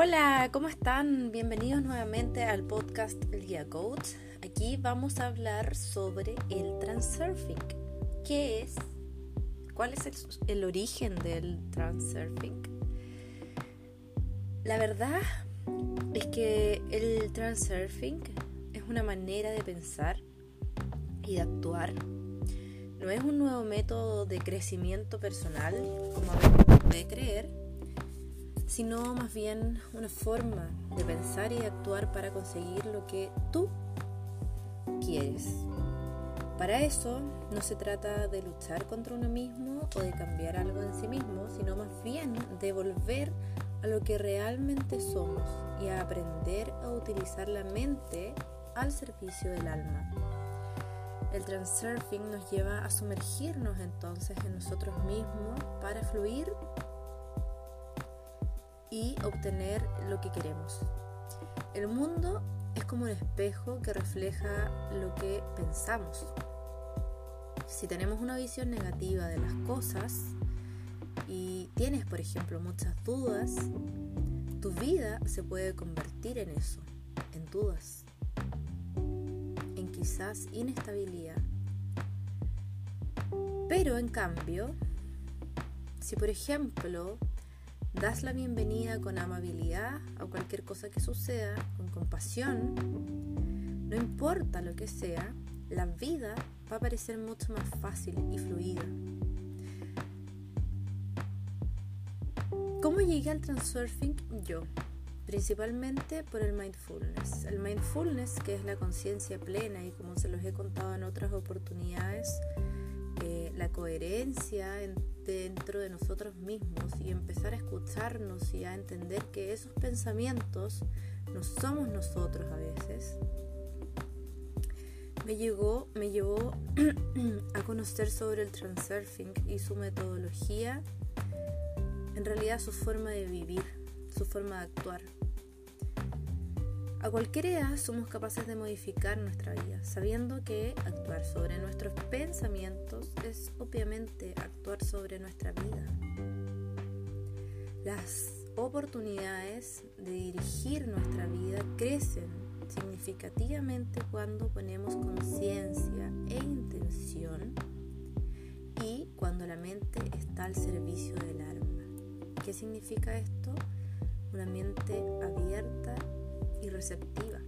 Hola, ¿cómo están? Bienvenidos nuevamente al podcast El Guía Coach. Aquí vamos a hablar sobre el transurfing. ¿Qué es? ¿Cuál es el, el origen del transurfing? La verdad es que el transurfing es una manera de pensar y de actuar. No es un nuevo método de crecimiento personal, como a veces puede creer, sino más bien una forma de pensar y de actuar para conseguir lo que tú quieres. Para eso no se trata de luchar contra uno mismo o de cambiar algo en sí mismo, sino más bien de volver a lo que realmente somos y a aprender a utilizar la mente al servicio del alma. El transurfing nos lleva a sumergirnos entonces en nosotros mismos para fluir y obtener lo que queremos. El mundo es como un espejo que refleja lo que pensamos. Si tenemos una visión negativa de las cosas y tienes, por ejemplo, muchas dudas, tu vida se puede convertir en eso, en dudas, en quizás inestabilidad. Pero en cambio, si por ejemplo das la bienvenida con amabilidad a cualquier cosa que suceda, con compasión, no importa lo que sea, la vida va a parecer mucho más fácil y fluida. ¿Cómo llegué al transurfing? Yo, principalmente por el mindfulness. El mindfulness, que es la conciencia plena y como se los he contado en otras oportunidades, la coherencia dentro de nosotros mismos y empezar a escucharnos y a entender que esos pensamientos no somos nosotros a veces, me, llegó, me llevó a conocer sobre el transurfing y su metodología, en realidad su forma de vivir, su forma de actuar. A cualquier edad somos capaces de modificar nuestra vida, sabiendo que actuar sobre nuestros pensamientos es obviamente actuar sobre nuestra vida. Las oportunidades de dirigir nuestra vida crecen significativamente cuando ponemos conciencia e intención y cuando la mente está al servicio del alma. ¿Qué significa esto? Una mente abierta y receptiva.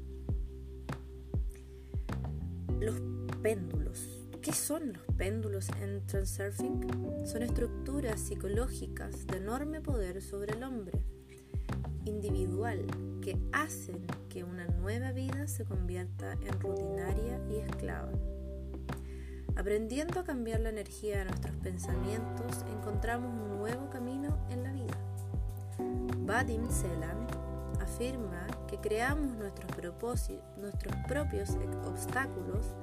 Los péndulos. ¿Qué son los péndulos en transurfing? Son estructuras psicológicas de enorme poder sobre el hombre individual que hacen que una nueva vida se convierta en rutinaria y esclava. Aprendiendo a cambiar la energía de nuestros pensamientos, encontramos un nuevo camino en la vida. Vadim Selam afirma que creamos nuestros, propósitos, nuestros propios obstáculos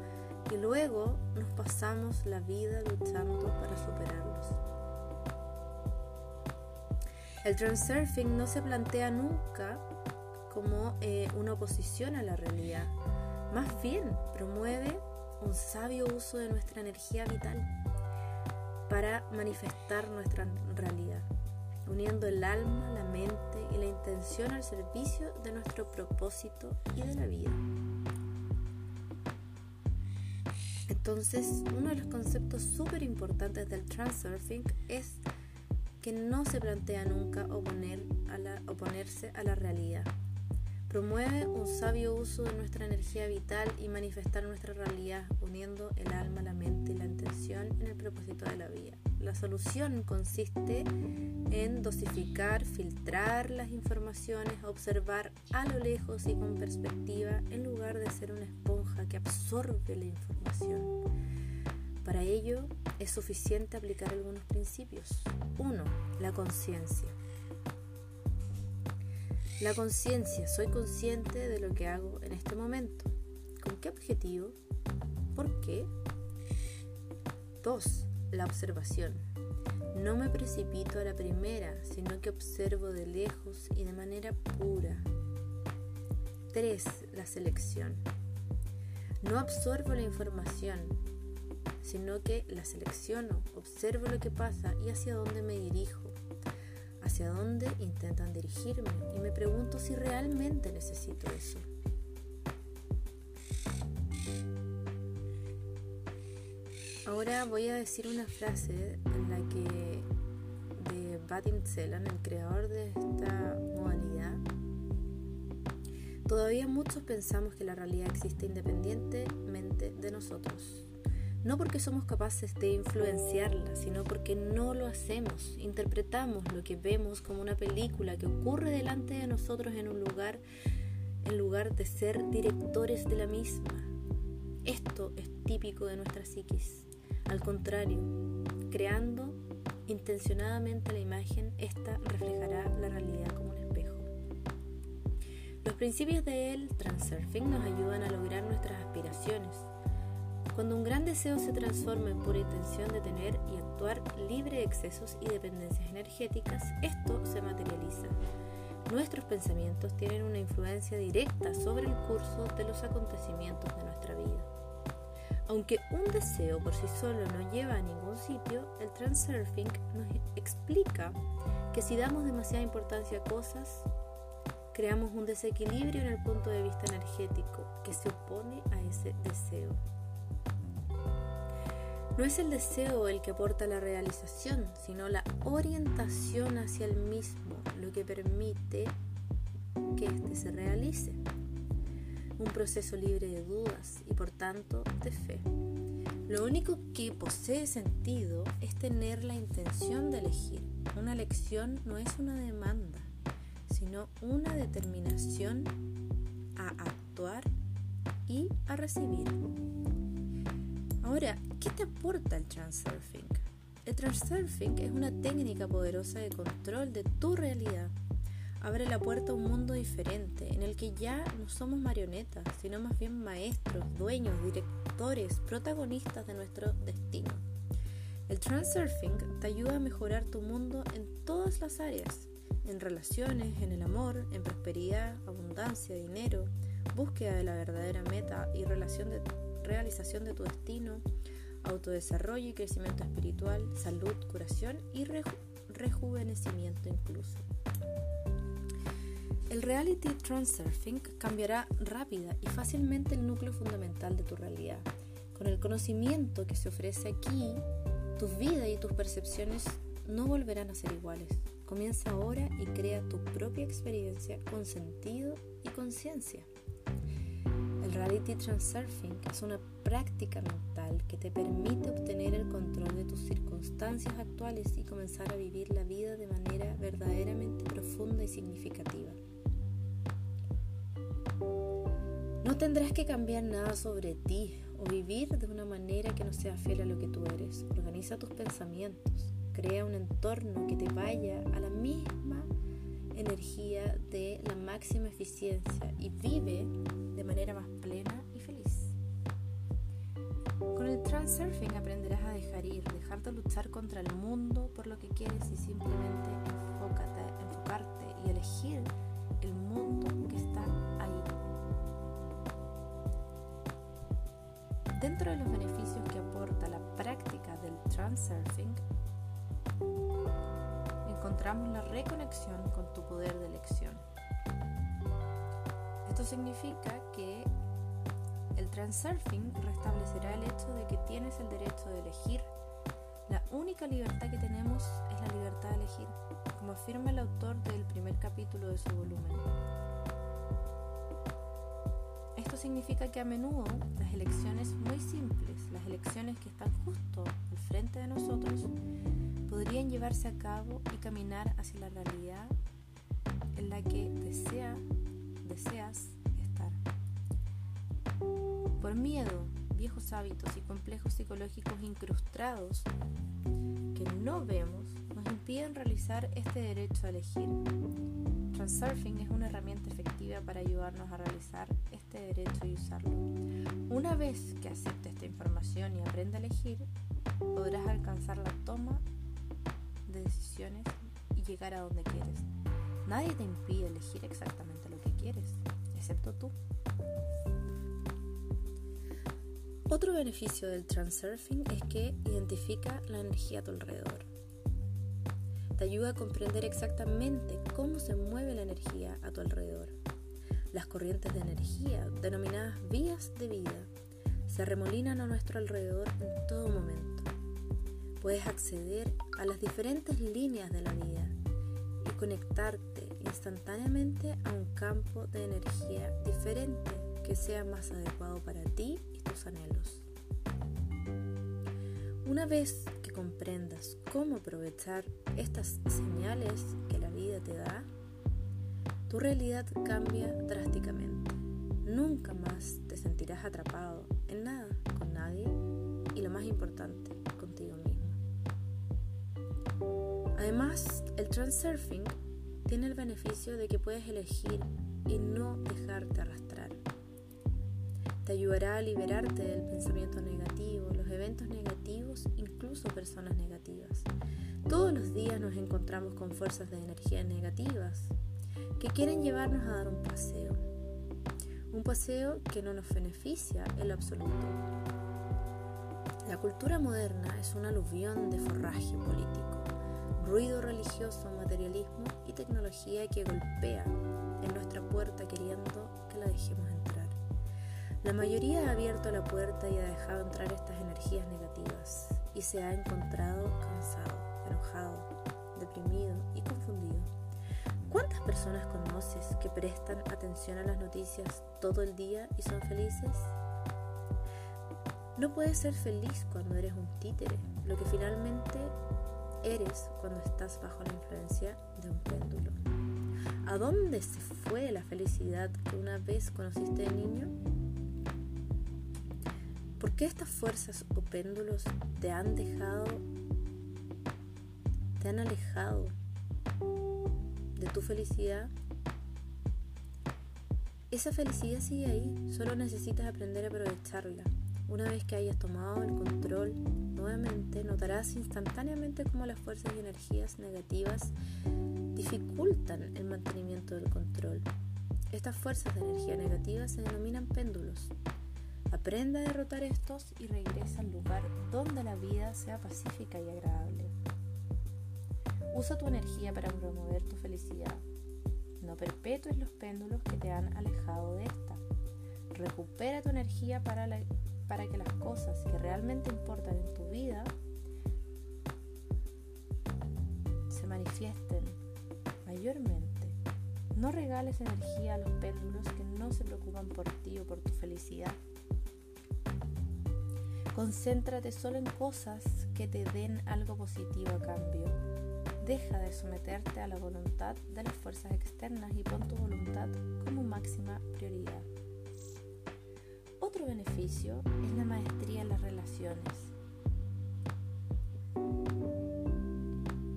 y luego nos pasamos la vida luchando para superarlos. El transurfing no se plantea nunca como eh, una oposición a la realidad, más bien promueve un sabio uso de nuestra energía vital para manifestar nuestra realidad uniendo el alma, la mente y la intención al servicio de nuestro propósito y de la vida. Entonces, uno de los conceptos súper importantes del transurfing es que no se plantea nunca oponerse a la realidad. Promueve un sabio uso de nuestra energía vital y manifestar nuestra realidad, uniendo el alma, la mente y la intención en el propósito de la vida. La solución consiste en dosificar, filtrar las informaciones, observar a lo lejos y con perspectiva en lugar de ser una esponja que absorbe la información. Para ello es suficiente aplicar algunos principios. 1. La conciencia. La conciencia, soy consciente de lo que hago en este momento. ¿Con qué objetivo? ¿Por qué? 2 la observación. No me precipito a la primera, sino que observo de lejos y de manera pura. 3. La selección. No absorbo la información, sino que la selecciono, observo lo que pasa y hacia dónde me dirijo. Hacia dónde intentan dirigirme y me pregunto si realmente necesito eso. Ahora voy a decir una frase en la que de Vadim Zelan, el creador de esta modalidad, todavía muchos pensamos que la realidad existe independientemente de nosotros. No porque somos capaces de influenciarla, sino porque no lo hacemos. Interpretamos lo que vemos como una película que ocurre delante de nosotros en un lugar, en lugar de ser directores de la misma. Esto es típico de nuestra psiquis. Al contrario, creando intencionadamente la imagen, esta reflejará la realidad como un espejo. Los principios del transurfing nos ayudan a lograr nuestras aspiraciones cuando un gran deseo se transforma en pura intención de tener y actuar libre de excesos y dependencias energéticas, esto se materializa. Nuestros pensamientos tienen una influencia directa sobre el curso de los acontecimientos de nuestra vida. Aunque un deseo por sí solo no lleva a ningún sitio, el transurfing nos explica que si damos demasiada importancia a cosas, creamos un desequilibrio en el punto de vista energético que se opone a ese deseo. No es el deseo el que aporta la realización, sino la orientación hacia el mismo lo que permite que éste se realice. Un proceso libre de dudas y por tanto de fe. Lo único que posee sentido es tener la intención de elegir. Una elección no es una demanda, sino una determinación a actuar y a recibir. Ahora, ¿qué te aporta el transurfing? El transurfing es una técnica poderosa de control de tu realidad. Abre la puerta a un mundo diferente en el que ya no somos marionetas, sino más bien maestros, dueños, directores, protagonistas de nuestro destino. El transurfing te ayuda a mejorar tu mundo en todas las áreas, en relaciones, en el amor, en prosperidad, abundancia, dinero, búsqueda de la verdadera meta y relación de realización de tu destino, autodesarrollo y crecimiento espiritual, salud, curación y rejuvenecimiento incluso. El reality transurfing cambiará rápida y fácilmente el núcleo fundamental de tu realidad. Con el conocimiento que se ofrece aquí, tu vida y tus percepciones no volverán a ser iguales. Comienza ahora y crea tu propia experiencia con sentido y conciencia. El reality transurfing es una práctica mental que te permite obtener el control de tus circunstancias actuales y comenzar a vivir la vida de manera verdaderamente profunda y significativa. No tendrás que cambiar nada sobre ti o vivir de una manera que no sea fiel a lo que tú eres. Organiza tus pensamientos, crea un entorno que te vaya a la misma energía de la máxima eficiencia y vive de manera más plena y feliz. Con el transurfing aprenderás a dejar ir, dejar de luchar contra el mundo por lo que quieres y simplemente enfócate, enfocarte y elegir el mundo que está ahí. Dentro de los beneficios que aporta la práctica del transurfing, encontramos la reconexión con tu poder de elección. Esto significa que el transurfing restablecerá el hecho de que tienes el derecho de elegir. La única libertad que tenemos es la libertad de elegir, como afirma el autor del primer capítulo de su volumen. Esto significa que a menudo las elecciones muy simples, las elecciones que están justo al frente de nosotros, podrían llevarse a cabo y caminar hacia la realidad en la que desea, deseas estar. Por miedo, viejos hábitos y complejos psicológicos incrustados que no vemos nos impiden realizar este derecho a elegir. Transurfing es una herramienta efectiva para ayudarnos a realizar este derecho y usarlo. Una vez que acepte esta información y aprenda a elegir, podrás alcanzar la toma de decisiones y llegar a donde quieres. Nadie te impide elegir exactamente excepto tú. Otro beneficio del transurfing es que identifica la energía a tu alrededor. te ayuda a comprender exactamente cómo se mueve la energía a tu alrededor. Las corrientes de energía, denominadas vías de vida, se remolinan a nuestro alrededor en todo momento. Puedes acceder a las diferentes líneas de la vida y conectarte instantáneamente a un campo de energía diferente que sea más adecuado para ti y tus anhelos. Una vez que comprendas cómo aprovechar estas señales que la vida te da, tu realidad cambia drásticamente. Nunca más te sentirás atrapado en nada, con nadie y lo más importante, contigo mismo. Además, el transurfing tiene el beneficio de que puedes elegir y no dejarte arrastrar. Te ayudará a liberarte del pensamiento negativo, los eventos negativos, incluso personas negativas. Todos los días nos encontramos con fuerzas de energía negativas que quieren llevarnos a dar un paseo. Un paseo que no nos beneficia en lo absoluto. La cultura moderna es un aluvión de forraje político, ruido religioso, materialismo tecnología que golpea en nuestra puerta queriendo que la dejemos entrar. La mayoría ha abierto la puerta y ha dejado entrar estas energías negativas y se ha encontrado cansado, enojado, deprimido y confundido. ¿Cuántas personas conoces que prestan atención a las noticias todo el día y son felices? No puedes ser feliz cuando eres un títere, lo que finalmente eres cuando estás bajo la influencia de un péndulo. ¿A dónde se fue la felicidad que una vez conociste de niño? ¿Por qué estas fuerzas o péndulos te han dejado, te han alejado de tu felicidad? Esa felicidad sigue ahí, solo necesitas aprender a aprovecharla. Una vez que hayas tomado el control nuevamente, notarás instantáneamente cómo las fuerzas y energías negativas dificultan el mantenimiento del control. Estas fuerzas de energía negativa se denominan péndulos. Aprenda a derrotar estos y regresa al lugar donde la vida sea pacífica y agradable. Usa tu energía para promover tu felicidad. No perpetúes los péndulos que te han alejado de esta. Recupera tu energía para, para que las cosas que realmente importan en tu vida se manifiesten mayormente. No regales energía a los péndulos que no se preocupan por ti o por tu felicidad. Concéntrate solo en cosas que te den algo positivo a cambio. Deja de someterte a la voluntad de las fuerzas externas y pon tu voluntad como máxima prioridad. Beneficio es la maestría en las relaciones.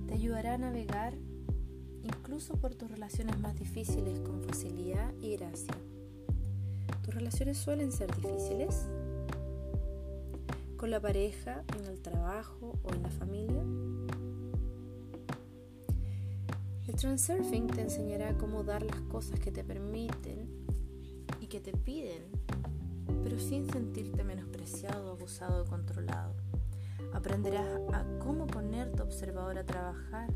Te ayudará a navegar incluso por tus relaciones más difíciles con facilidad y gracia. ¿Tus relaciones suelen ser difíciles? con la pareja, en el trabajo o en la familia? El transurfing te enseñará cómo dar las cosas que te permiten y que te piden, pero sin sentirte menospreciado, abusado o controlado. Aprenderás a cómo poner tu observador a trabajar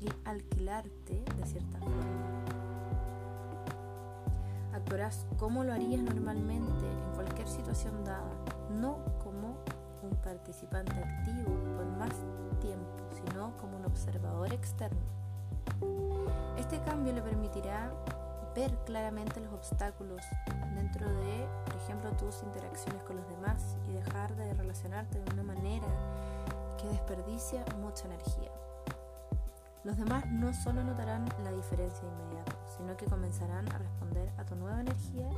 y alquilarte de cierta forma. Actuarás como lo harías normalmente en cualquier situación dada, no como un participante activo por más tiempo, sino como un observador externo. Este cambio le permitirá ver claramente los obstáculos dentro de, por ejemplo, tus interacciones con los demás y dejar de relacionarte de una manera que desperdicia mucha energía. Los demás no solo notarán la diferencia inmediata, sino que comenzarán a responder a tu nueva energía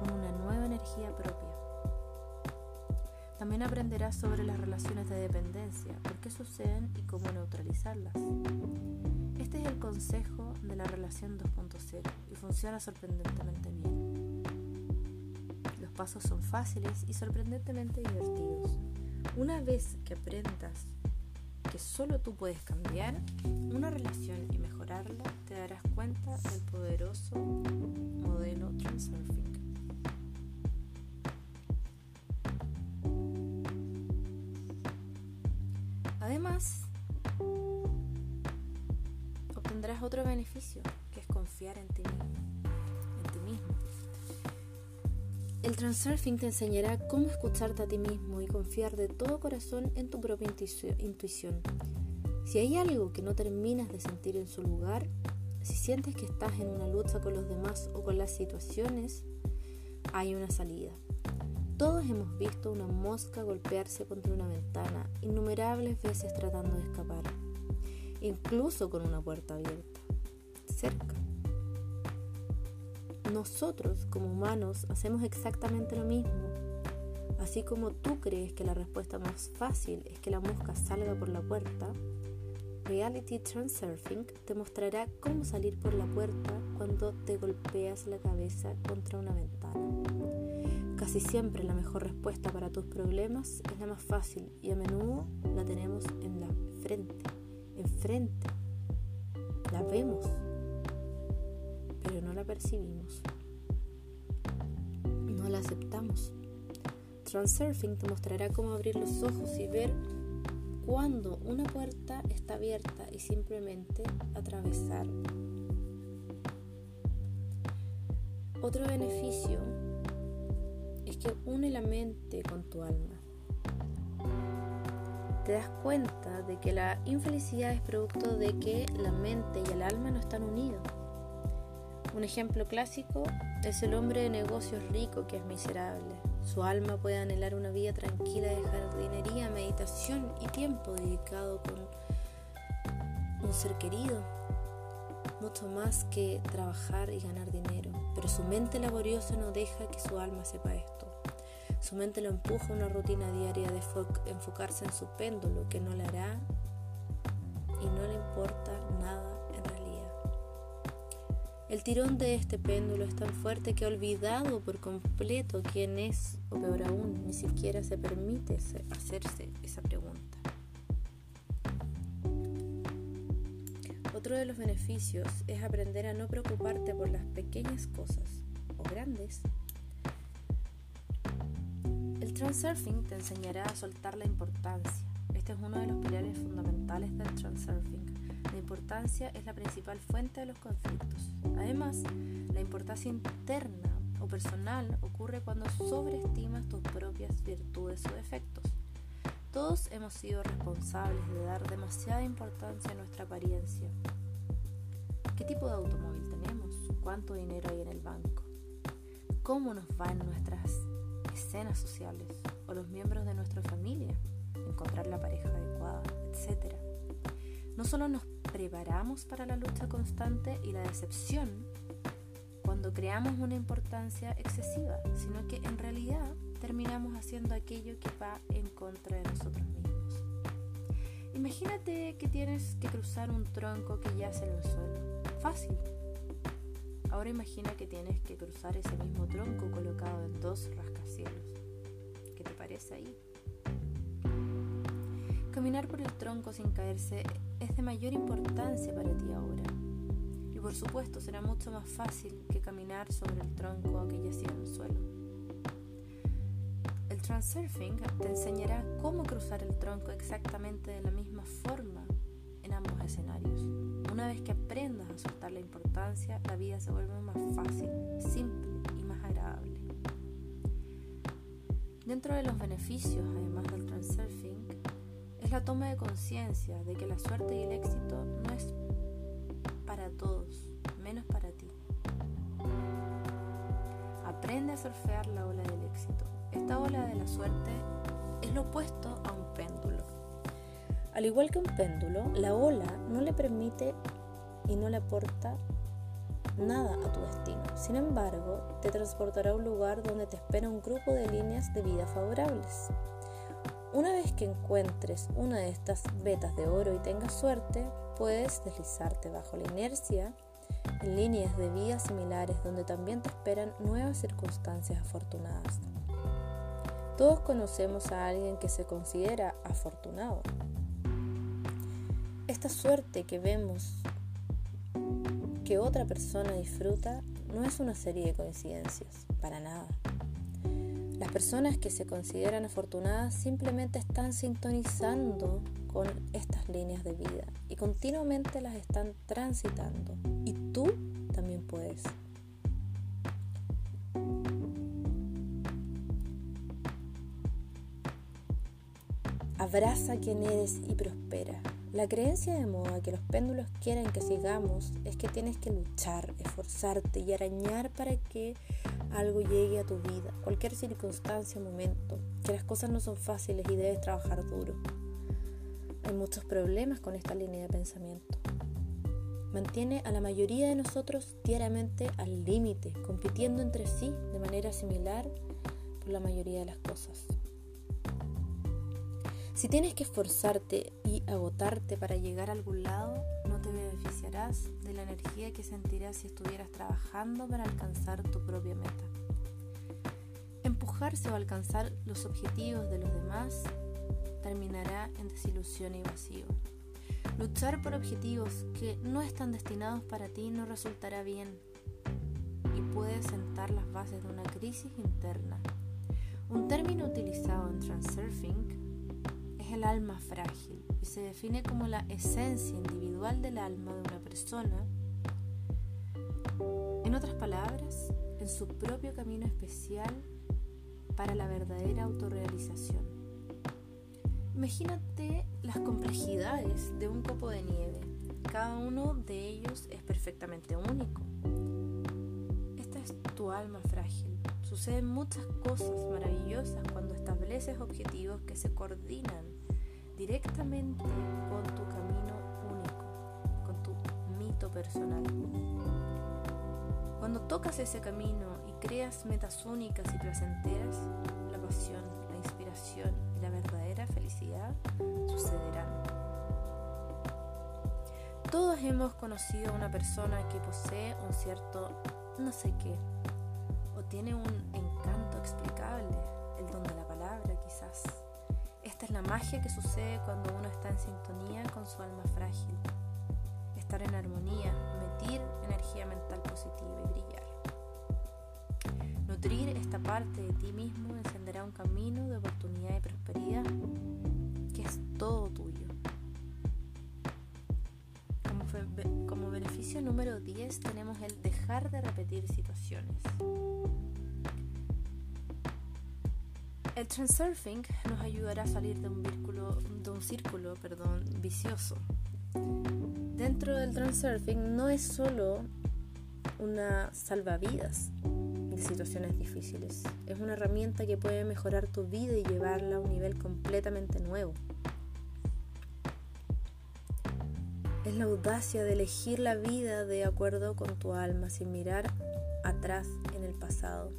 con una nueva energía propia. También aprenderás sobre las relaciones de dependencia, por qué suceden y cómo neutralizarlas. Este es el consejo de la relación 2.0 y funciona sorprendentemente bien. Los pasos son fáciles y sorprendentemente divertidos. Una vez que aprendas que solo tú puedes cambiar una relación y mejorarla, te darás cuenta del poderoso modelo Transurfing. Tendrás otro beneficio, que es confiar en ti mismo. En ti mismo. El transurfing te enseñará cómo escucharte a ti mismo y confiar de todo corazón en tu propia intuición. Si hay algo que no terminas de sentir en su lugar, si sientes que estás en una lucha con los demás o con las situaciones, hay una salida. Todos hemos visto una mosca golpearse contra una ventana innumerables veces tratando de escapar, incluso con una puerta abierta, cerca. Nosotros, como humanos, hacemos exactamente lo mismo. Así como tú crees que la respuesta más fácil es que la mosca salga por la puerta, Reality Transurfing te mostrará cómo salir por la puerta cuando te golpeas la cabeza contra una ventana. Casi siempre la mejor respuesta para tus problemas es la más fácil y a menudo la tenemos en la frente, enfrente. La vemos, pero no la percibimos. No la aceptamos. Transurfing te mostrará cómo abrir los ojos y ver cuando una puerta está abierta y simplemente atravesar. Otro beneficio es que une la mente con tu alma. Te das cuenta de que la infelicidad es producto de que la mente y el alma no están unidos. Un ejemplo clásico es el hombre de negocios rico que es miserable. Su alma puede anhelar una vida tranquila de jardinería, meditación y tiempo dedicado con un ser querido, mucho más que trabajar y ganar dinero. Pero su mente laboriosa no deja que su alma sepa esto. Su mente lo empuja a una rutina diaria de enfocarse en su péndulo que no le hará y no le importa nada el tirón de este péndulo es tan fuerte que ha olvidado por completo quién es, o peor aún, ni siquiera se permite hacerse esa pregunta. Otro de los beneficios es aprender a no preocuparte por las pequeñas cosas o grandes. Transurfing te enseñará a soltar la importancia. Este es uno de los pilares fundamentales del transurfing la importancia es la principal fuente de los conflictos. Además, la importancia interna o personal ocurre cuando sobreestimas tus propias virtudes o defectos. Todos hemos sido responsables de dar demasiada importancia a nuestra apariencia. ¿Qué tipo de automóvil tenemos? ¿Cuánto dinero hay en el banco? ¿Cómo nos va en nuestras escenas sociales o los miembros de nuestra familia? Encontrar la pareja adecuada, etc. No solo nos preparamos para la lucha constante y la decepción cuando creamos una importancia excesiva, sino que en realidad terminamos haciendo aquello que va en contra de nosotros mismos. Imagínate que tienes que cruzar un tronco que yace en el suelo. Fácil. Ahora imagina que tienes que cruzar ese mismo tronco colocado en dos rascacielos. ¿Qué te parece ahí? Caminar por el tronco sin caerse es de mayor importancia para ti ahora. Y por supuesto será mucho más fácil que caminar sobre el tronco que yacía en el suelo. El transurfing te enseñará cómo cruzar el tronco exactamente de la misma forma en ambos escenarios. Una vez que aprendas a soltar la importancia, la vida se vuelve más fácil, simple Dentro de los beneficios, además del transurfing, es la toma de conciencia de que la suerte y el éxito no es para todos, menos para ti. Aprende a surfear la ola del éxito. Esta ola de la suerte es lo opuesto a un péndulo. Al igual que un péndulo, la ola no le permite y no le aporta nada a tu destino. Sin embargo, te transportará a un lugar donde te espera un grupo de líneas de vida favorables. Una vez que encuentres una de estas vetas de oro y tengas suerte, puedes deslizarte bajo la inercia en líneas de vida similares donde también te esperan nuevas circunstancias afortunadas. Todos conocemos a alguien que se considera afortunado. Esta suerte que vemos que otra persona disfruta no es una serie de coincidencias, para nada. Las personas que se consideran afortunadas simplemente están sintonizando con estas líneas de vida y continuamente las están transitando. Y tú también puedes. Abraza quien eres y prospera. La creencia de moda que los péndulos quieren que sigamos es que tienes que luchar, esforzarte y arañar para que algo llegue a tu vida, cualquier circunstancia momento, que las cosas no son fáciles y debes trabajar duro. Hay muchos problemas con esta línea de pensamiento. Mantiene a la mayoría de nosotros diariamente al límite, compitiendo entre sí de manera similar por la mayoría de las cosas. Si tienes que esforzarte y agotarte para llegar a algún lado, no te beneficiarás de la energía que sentirás si estuvieras trabajando para alcanzar tu propia meta. Empujarse o alcanzar los objetivos de los demás terminará en desilusión y vacío. Luchar por objetivos que no están destinados para ti no resultará bien y puede sentar las bases de una crisis interna. Un término utilizado en Transurfing el alma frágil y se define como la esencia individual del alma de una persona. En otras palabras, en su propio camino especial para la verdadera autorrealización. Imagínate las complejidades de un copo de nieve. Cada uno de ellos es perfectamente único. Esta es tu alma frágil. Suceden muchas cosas maravillosas cuando estableces objetivos que se coordinan con tu camino único, con tu mito personal. Cuando tocas ese camino y creas metas únicas y placenteras, la pasión, la inspiración y la verdadera felicidad sucederán. Todos hemos conocido a una persona que posee un cierto no sé qué, o tiene un magia que sucede cuando uno está en sintonía con su alma frágil. Estar en armonía, emitir energía mental positiva y brillar. Nutrir esta parte de ti mismo encenderá un camino de oportunidad y prosperidad que es todo tuyo. Como, como beneficio número 10 tenemos el dejar de repetir situaciones. El transurfing nos ayudará a salir de un, círculo vicioso. Dentro del transurfing no es solo una salvavidas de situaciones difíciles, es una herramienta que puede mejorar tu vida y llevarla a un nivel completamente nuevo. Es la audacia de elegir la vida de acuerdo con tu alma sin mirar atrás en el pasado.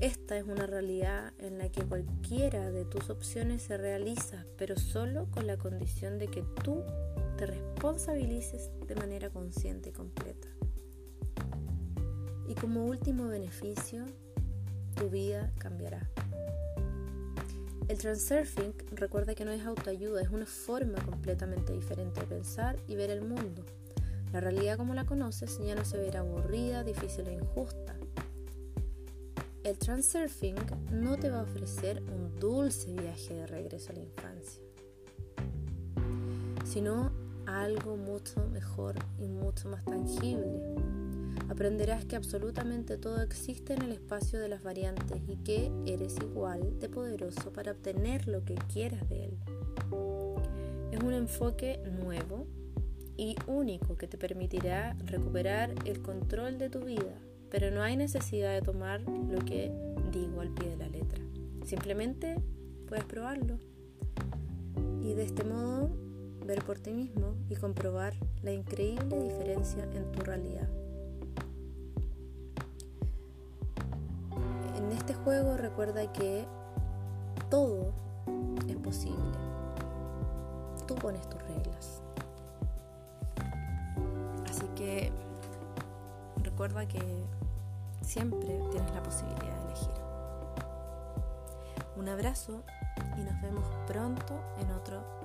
Esta es una realidad en la que cualquiera de tus opciones se realiza, pero solo con la condición de que tú te responsabilices de manera consciente y completa. Y como último beneficio, tu vida cambiará. El transurfing recuerda que no es autoayuda, es una forma completamente diferente de pensar y ver el mundo. La realidad como la conoces ya no se verá aburrida, difícil e injusta el transurfing no te va a ofrecer un dulce viaje de regreso a la infancia, sino algo mucho mejor y mucho más tangible. Aprenderás que absolutamente todo existe en el espacio de las variantes y que eres igual de poderoso para obtener lo que quieras de él. Es un enfoque nuevo y único que te permitirá recuperar el control de tu vida pero no hay necesidad de tomar lo que digo al pie de la letra. Simplemente puedes probarlo y de este modo ver por ti mismo y comprobar la increíble diferencia en tu realidad. En este juego recuerda que todo es posible. Tú pones tus reglas. Así que recuerda que siempre tienes la posibilidad de elegir. Un abrazo y nos vemos pronto en otro